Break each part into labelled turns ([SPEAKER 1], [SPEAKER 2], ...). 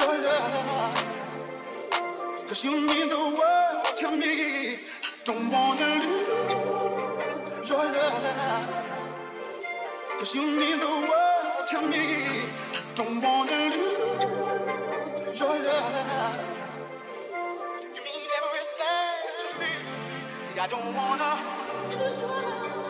[SPEAKER 1] your love. Cause you mean the world to me. Don't wanna lose your love. Cause you mean the world to me. Don't wanna lose your love. You mean everything to me. See, I don't wanna lose your love.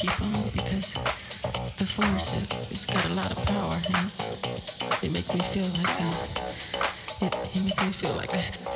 [SPEAKER 2] Keep on because the force, it, it's got a lot of power and it makes me feel like, uh, it, it makes me feel like a,